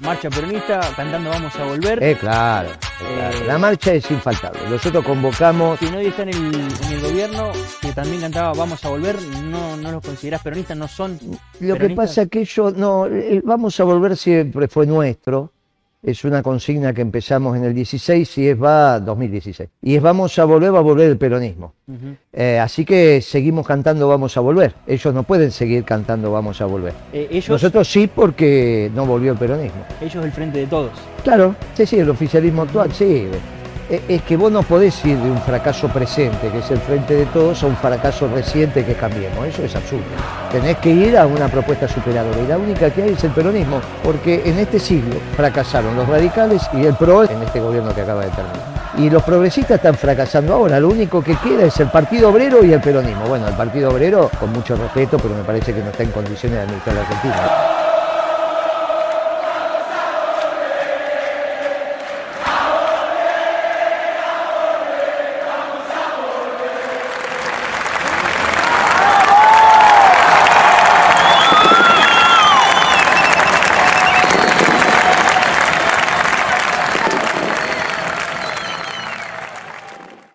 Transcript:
marcha peronista cantando Vamos a volver. Eh, claro, eh, claro. Eh, La marcha es infaltable. Nosotros convocamos. Quien hoy está en el, en el gobierno, que también cantaba Vamos a volver, no, no los considerás peronistas, no son. Lo que pasa es que ellos, no, el vamos a volver siempre fue nuestro. Es una consigna que empezamos en el 16 y es va 2016. Y es vamos a volver, va a volver el peronismo. Eh, así que seguimos cantando vamos a volver. Ellos no pueden seguir cantando vamos a volver. Eh, ellos, Nosotros sí porque no volvió el peronismo. ellos el frente de todos. Claro, sí, sí, el oficialismo actual, sí. Eh, Es que vos no podés ir de un fracaso presente, que es el frente de todos, a un fracaso reciente que cambiemos. Eso es absurdo. Tenés que ir a una propuesta superadora. Y la única que hay es el peronismo, porque en este siglo fracasaron los radicales y el PRO en este gobierno que acaba de terminar. Y los progresistas están fracasando ahora. Lo único que queda es el Partido Obrero y el peronismo. Bueno, el Partido Obrero, con mucho respeto, pero me parece que no está en condiciones de administrar la Argentina.